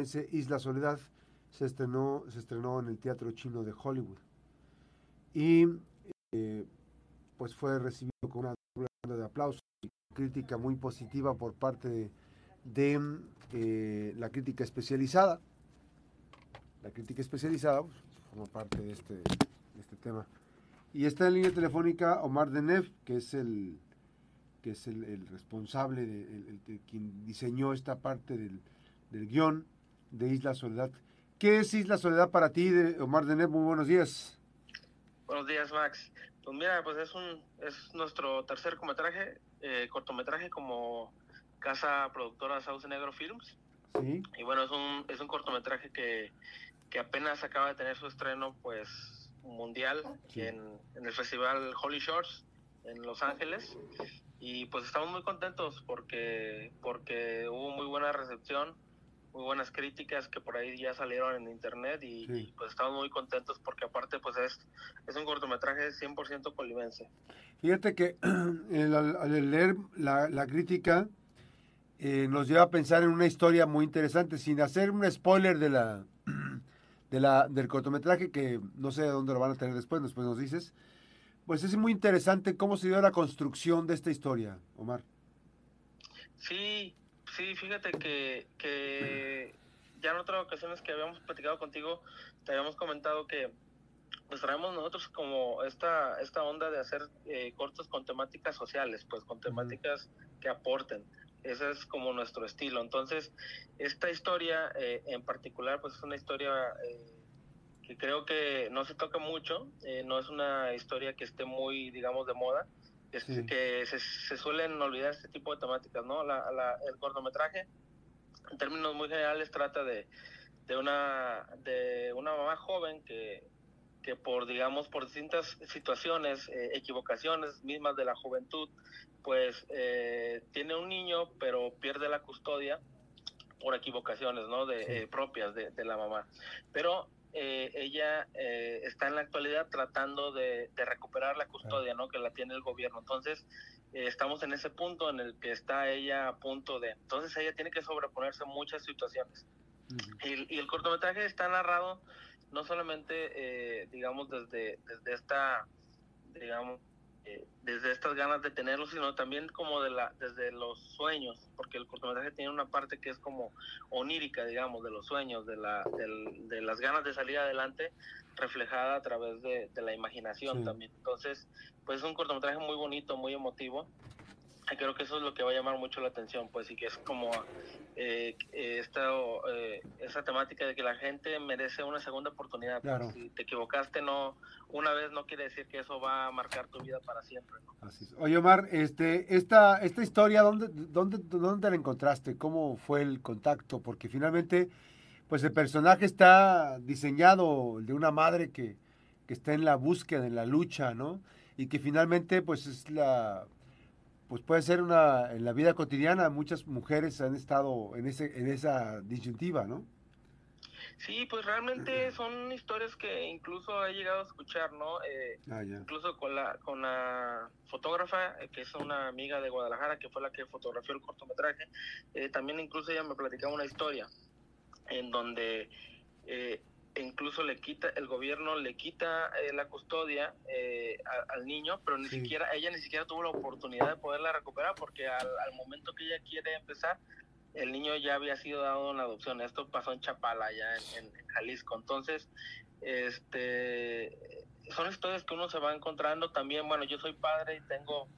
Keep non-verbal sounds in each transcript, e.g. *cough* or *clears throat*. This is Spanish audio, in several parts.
Isla Soledad se estrenó, se estrenó en el Teatro Chino de Hollywood. Y eh, pues fue recibido con una de aplausos y crítica muy positiva por parte de, eh, la crítica especializada. La crítica especializada pues, forma parte de este, este tema. Y está en línea telefónica Omar Denev, que es el que es el, responsable, de, quien diseñó esta parte del, del guion de Isla Soledad. ¿Qué es Isla Soledad para ti, de Omar Denev? Muy buenos días. Buenos días, Max. Pues mira, pues es un es nuestro tercer cortometraje, eh, cortometraje como casa productora Sauce Negro Films. Sí. Y bueno, es un, es un cortometraje que, que apenas acaba de tener su estreno pues mundial en, en, el festival Holy Shores en Los Ángeles y pues estamos muy contentos porque porque hubo muy buena recepción muy buenas críticas que por ahí ya salieron en internet y, pues estamos muy contentos porque aparte pues es, es un cortometraje 100% colimense. Fíjate que *clears throat* al, leer la, la crítica eh, nos lleva a pensar en una historia muy interesante sin hacer un spoiler de la, *clears throat* de la del cortometraje que no sé dónde lo van a tener después, después nos dices. Pues es muy interesante cómo se dio la construcción de esta historia, Omar. Sí, Sí, fíjate que, que ya en otras ocasiones que habíamos platicado contigo, te habíamos comentado que pues traemos nosotros como esta, esta onda de hacer eh, cortos con temáticas sociales, pues con temáticas que aporten. Ese es como nuestro estilo. Entonces, esta historia eh, en particular, pues es una historia eh, que creo que no se toca mucho, no es una historia que esté muy, digamos, de moda, que se, suelen olvidar este tipo de temáticas, ¿no? el cortometraje, en términos muy generales, trata de, de, una, de una mamá joven que, que por, digamos, por distintas situaciones, eh, equivocaciones mismas de la juventud, pues eh, tiene un niño, pero pierde la custodia por equivocaciones, ¿no? De, eh, propias de, de, la mamá. Pero eh, ella eh, está en la actualidad tratando de, recuperar la custodia, ¿no? Que la tiene el gobierno. Entonces, eh, estamos en ese punto en el que está ella a punto de... Entonces, ella tiene que sobreponerse a muchas situaciones. y, el cortometraje está narrado no solamente, digamos, desde, desde esta, digamos, eh, desde estas ganas de tenerlo, sino también como de la, desde los sueños, porque el cortometraje tiene una parte que es como onírica, digamos, de los sueños, de, la, de las ganas de salir adelante, reflejada a través de, la imaginación también. Entonces, pues es un cortometraje muy bonito, muy emotivo, creo que eso es lo que va a llamar mucho la atención, pues, y que es como eh, esta, eh, esa temática de que la gente merece una segunda oportunidad. Claro. Si te equivocaste, no, una vez no quiere decir que eso va a marcar tu vida para siempre. Así es. Oye, Omar, este, esta, esta historia, ¿dónde, dónde, ¿dónde la encontraste? ¿Cómo fue el contacto? Porque finalmente, pues el personaje está diseñado de una madre que, que está en la búsqueda, en la lucha, ¿no? Y que finalmente, pues es la pues puede ser una, en la vida cotidiana, muchas mujeres han estado en, ese, en esa disyuntiva, ¿no? Sí, pues realmente *clears throat* son historias que incluso he llegado a escuchar, ¿no? Eh, ah, incluso con la, con la fotógrafa, eh, que es una amiga de Guadalajara, que fue la que fotografió el cortometraje, eh, también incluso ella me platicaba una historia en donde e incluso le quita, el gobierno le quita eh, la custodia eh, al niño, pero ni siquiera, ella ni siquiera tuvo la oportunidad de poderla recuperar porque al, momento que ella quiere empezar, el niño ya había sido dado en adopción. Esto pasó en Chapala, ya en, Jalisco. Entonces, este, son historias que uno se va encontrando también. Bueno, yo soy padre y tengo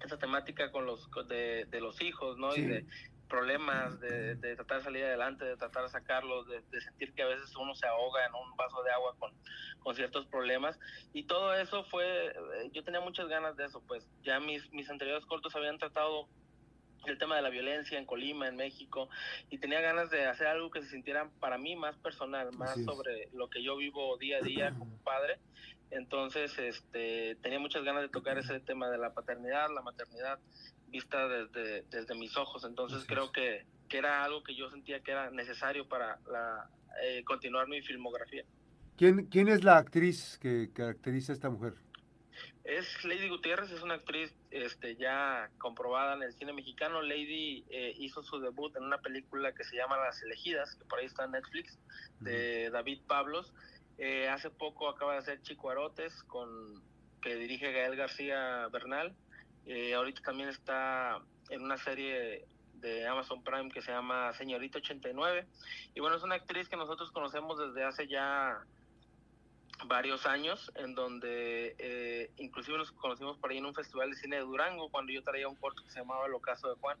esa temática con los de, los hijos, ¿no? Y de problemas, de, tratar de salir adelante, de tratar de sacarlos, de, sentir que a veces uno se ahoga en un vaso de agua con, con ciertos problemas. Y todo eso fue, eh, yo tenía muchas ganas de eso, pues ya mis, mis anteriores cortos habían tratado el tema de la violencia en Colima, en México, y tenía ganas de hacer algo que se sintiera para mí más personal, más sobre lo que yo vivo día a día como *clears throat* padre. Entonces, este, tenía muchas ganas de tocar ese tema de la paternidad, la maternidad, vista desde, desde mis ojos. Entonces creo que, que, era algo que yo sentía que era necesario para la, eh, continuar mi filmografía. ¿Quién, ¿Quién es la actriz que caracteriza a esta mujer? Es Lady Gutiérrez, es una actriz este, ya comprobada en el cine mexicano. Lady eh, hizo su debut en una película que se llama Las Elegidas, que por ahí está en Netflix, de David Pablos. Eh, hace poco acaba de hacer Chico Arotes, con, que dirige Gael García Bernal. Eh, ahorita también está en una serie de Amazon Prime que se llama Señorita 89. Y bueno, es una actriz que nosotros conocemos desde hace ya varios años, en donde eh, inclusive nos conocimos por ahí en un festival de cine de Durango, cuando yo traía un corto que se llamaba El ocaso de Juan.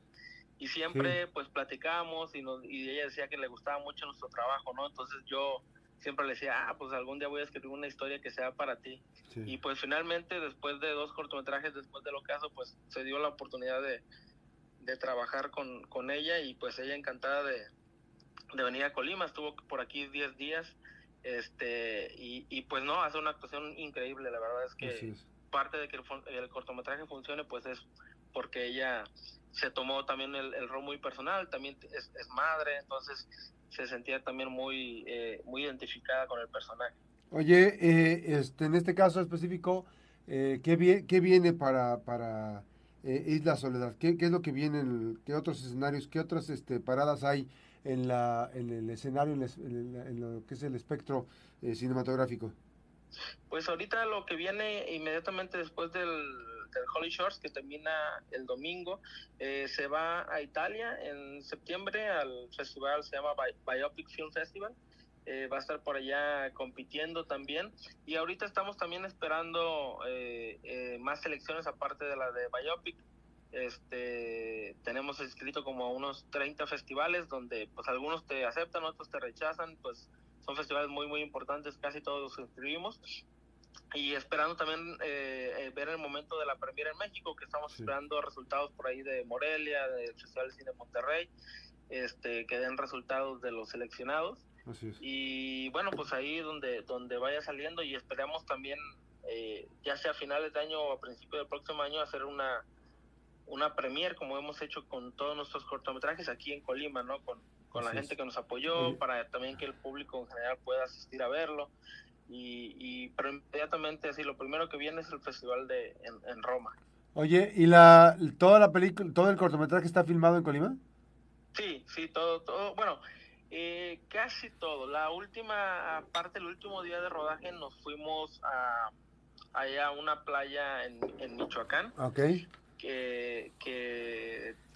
Y siempre pues platicábamos y, nos, y ella decía que le gustaba mucho nuestro trabajo, ¿no? Entonces yo siempre le decía, ah, pues algún día voy a escribir una historia que sea para ti. Y pues finalmente, después de dos cortometrajes, después del ocaso, pues se dio la oportunidad de, de trabajar con, con ella y pues ella encantada de, de venir a Colima, estuvo por aquí 10 días este y, y, pues no, hace una actuación increíble, la verdad es que parte de que el, cortometraje funcione pues es porque ella se tomó también el, el rol muy personal, también es, es, madre, entonces se sentía también muy, eh, muy identificada con el personaje. Oye, eh, este, en este caso específico, eh, ¿qué, ¿qué viene para, para eh, Isla Soledad? ¿Qué, ¿Qué, es lo que viene? ¿Qué otros escenarios, qué otras este, paradas hay en, la, en el escenario, en, lo que es el espectro eh, cinematográfico? Pues ahorita lo que viene inmediatamente después del, del Holy Shores, que termina el domingo, eh, se va a Italia en septiembre al festival, se llama Biopic Film Festival. Eh, va a estar por allá compitiendo también. Y ahorita estamos también esperando más selecciones aparte de la de Biopic. Este, tenemos escrito como unos 30 festivales donde pues algunos te aceptan, otros te rechazan, pues son festivales muy muy importantes, casi todos los inscribimos y esperando también eh, eh, ver el momento de la premier en México, que estamos esperando resultados por ahí de Morelia, del Festival de Cine Monterrey, este, que den resultados de los seleccionados. Y bueno, pues ahí donde, donde vaya saliendo y esperamos también, eh, ya sea a finales de año o a principios del próximo año, hacer una, una premier como hemos hecho con todos nuestros cortometrajes aquí en Colima, ¿no? Con, con la gente que nos apoyó, para también que el público en general pueda asistir a verlo. Y, y pero inmediatamente así, lo primero que viene es el festival de en, Roma. Oye, ¿y la toda la película, todo el cortometraje está filmado en Colima? Sí, sí, todo, todo, bueno, eh, casi todo. La última parte, el último día de rodaje nos fuimos a allá a una playa en, en Michoacán. Okay que,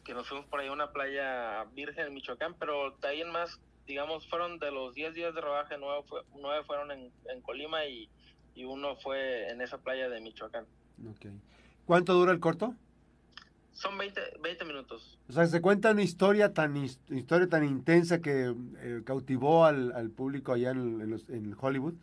que, nos fuimos por ahí a una playa virgen en Michoacán, pero de ahí en más, digamos, fueron de los 10 días de rodaje, nueve, nueve fueron en, en Colima y, y, uno fue en esa playa de Michoacán. Okay. ¿Cuánto dura el corto? Son 20, 20 minutos. O sea, se cuenta una historia tan historia tan intensa que eh, cautivó al, al, público allá en, en, los, en, Hollywood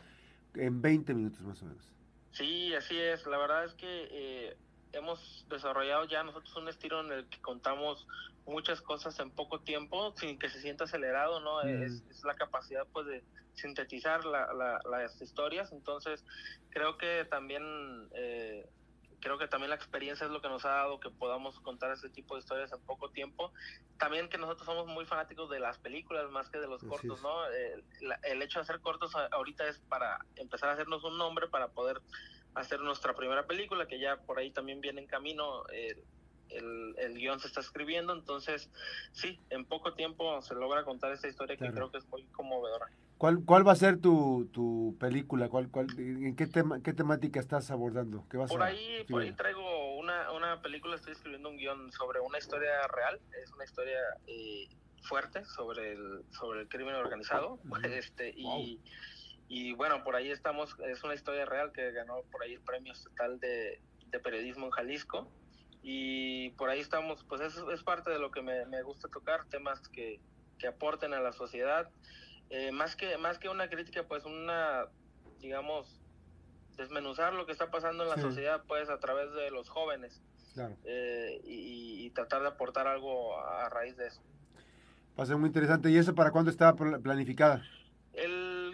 en 20 minutos más o menos. Sí, así es. La verdad es que eh, hemos desarrollado ya nosotros un estilo en el que contamos muchas cosas en poco tiempo sin que se sienta acelerado, ¿no? Es, la capacidad pues de sintetizar las historias, entonces creo que también eh, creo que también la experiencia es lo que nos ha dado que podamos contar ese tipo de historias en poco tiempo. También que nosotros somos muy fanáticos de las películas más que de los cortos, ¿no? El, el hecho de hacer cortos ahorita es para empezar a hacernos un nombre para poder hacer nuestra primera película, que ya por ahí también viene en camino, el, el, guion se está escribiendo, entonces sí, en poco tiempo se logra contar esta historia que creo que es muy conmovedora. ¿Cuál, cuál va a ser tu, tu película? ¿Cuál, cuál, ¿En qué, tema, qué temática estás abordando? ¿Qué vas por, ahí, por ahí traigo una, una película, estoy escribiendo un guion sobre una historia real, es una historia eh, fuerte sobre el, sobre el crimen organizado, *laughs* este, y y bueno, por ahí estamos, es una historia real que ganó por ahí el premio estatal de, periodismo en Jalisco. Y por ahí estamos, pues eso es parte de lo que me, gusta tocar, temas que, que, aporten a la sociedad. Eh, más, que, más que una crítica, pues una, digamos, desmenuzar lo que está pasando en la sociedad, pues a través de los jóvenes. Eh, y, y, tratar de aportar algo a raíz de eso. Va a ser muy interesante. ¿Y eso para cuándo está planificada?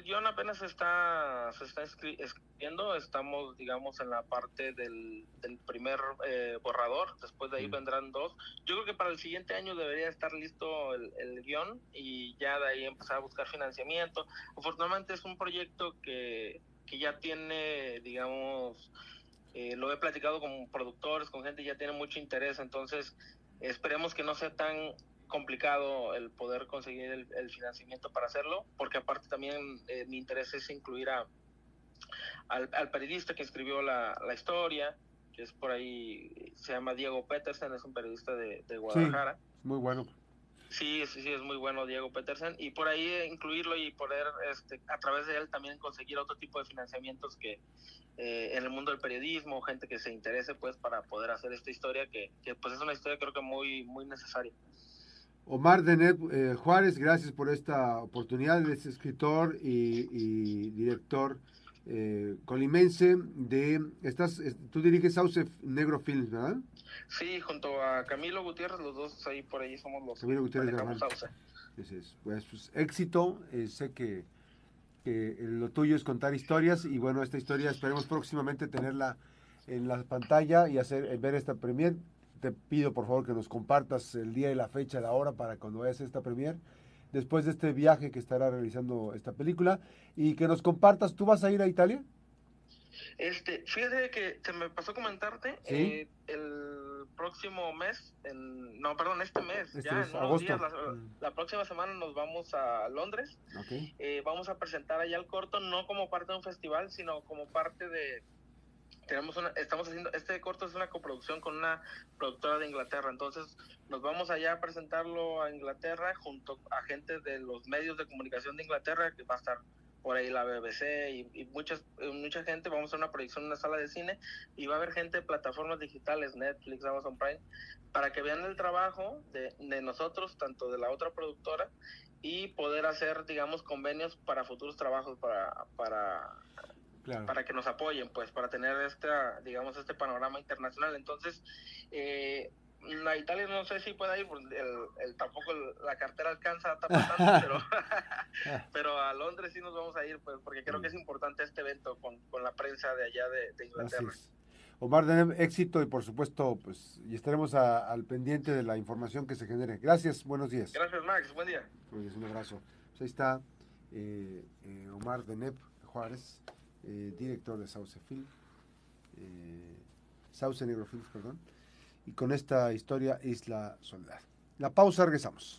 El guion apenas está, se está escribiendo, estamos, digamos, en la parte del, primer eh, borrador, después de ahí vendrán dos. Yo creo que para el siguiente año debería estar listo el, el, guion y ya de ahí empezar a buscar financiamiento. Afortunadamente es un proyecto que, que ya tiene, digamos, Eh, lo he platicado con productores, con gente ya tiene mucho interés, entonces esperemos que no sea tan complicado el poder conseguir el, financiamiento para hacerlo, porque aparte también eh, mi interés es incluir a, al, periodista que escribió la, historia, que es por ahí, se llama Diego Petersen, es un periodista de, Guadalajara. muy bueno. Sí, sí, sí, es muy bueno Diego Petersen. Y por ahí incluirlo y poder, este, a través de él, también conseguir otro tipo de financiamientos que eh, en el mundo del periodismo, gente que se interese, pues, para poder hacer esta historia, que, que pues es una historia creo que muy, muy necesaria. Omar Denet eh, Juárez, gracias por esta oportunidad. Es escritor y, director eh, colimense de... Estás, tú diriges Sauce Negro Films, ¿verdad? Sí, junto a Camilo Gutiérrez, los dos ahí por ahí somos los Camilo Gutiérrez es, pues, pues, éxito, eh, sé que, lo tuyo es contar historias y bueno, esta historia esperemos próximamente tenerla en la pantalla y hacer ver esta premier te pido por favor que nos compartas el día y la fecha, la hora para cuando vayas a esta premier, después de este viaje que estará realizando esta película, y que nos compartas, ¿tú vas a ir a Italia? Este, fíjate que se me pasó comentarte, eh, el próximo mes, no, perdón, este mes, este ya en unos días, mm. la, próxima semana nos vamos a Londres, eh, vamos a presentar allá el corto, no como parte de un festival, sino como parte de tenemos una, estamos haciendo, este corto es una coproducción con una productora de Inglaterra, entonces nos vamos allá a presentarlo a Inglaterra junto a gente de los medios de comunicación de Inglaterra, que va a estar por ahí la BBC y, muchas, mucha gente, vamos a hacer una proyección en una sala de cine y va a haber gente de plataformas digitales, Netflix, Amazon Prime, para que vean el trabajo de, de nosotros, tanto de la otra productora, y poder hacer, digamos, convenios para futuros trabajos para, para para que nos apoyen, pues, para tener esta, digamos, este panorama internacional. Entonces, eh, a Italia no sé si pueda ir, el, tampoco la cartera alcanza a *laughs* pero, pero a Londres sí nos vamos a ir, pues, porque creo que es importante este evento con, la prensa de allá de, Inglaterra. Omar, de éxito y por supuesto, pues, y estaremos al pendiente de la información que se genere. Gracias, buenos días. Gracias, Max, buen día. un abrazo. Pues ahí está eh, eh, Omar Deneb Juárez. Eh, director de Sauce Film, eh, Sauce Negro Films, perdón, y con esta historia Isla Soledad. La pausa, regresamos.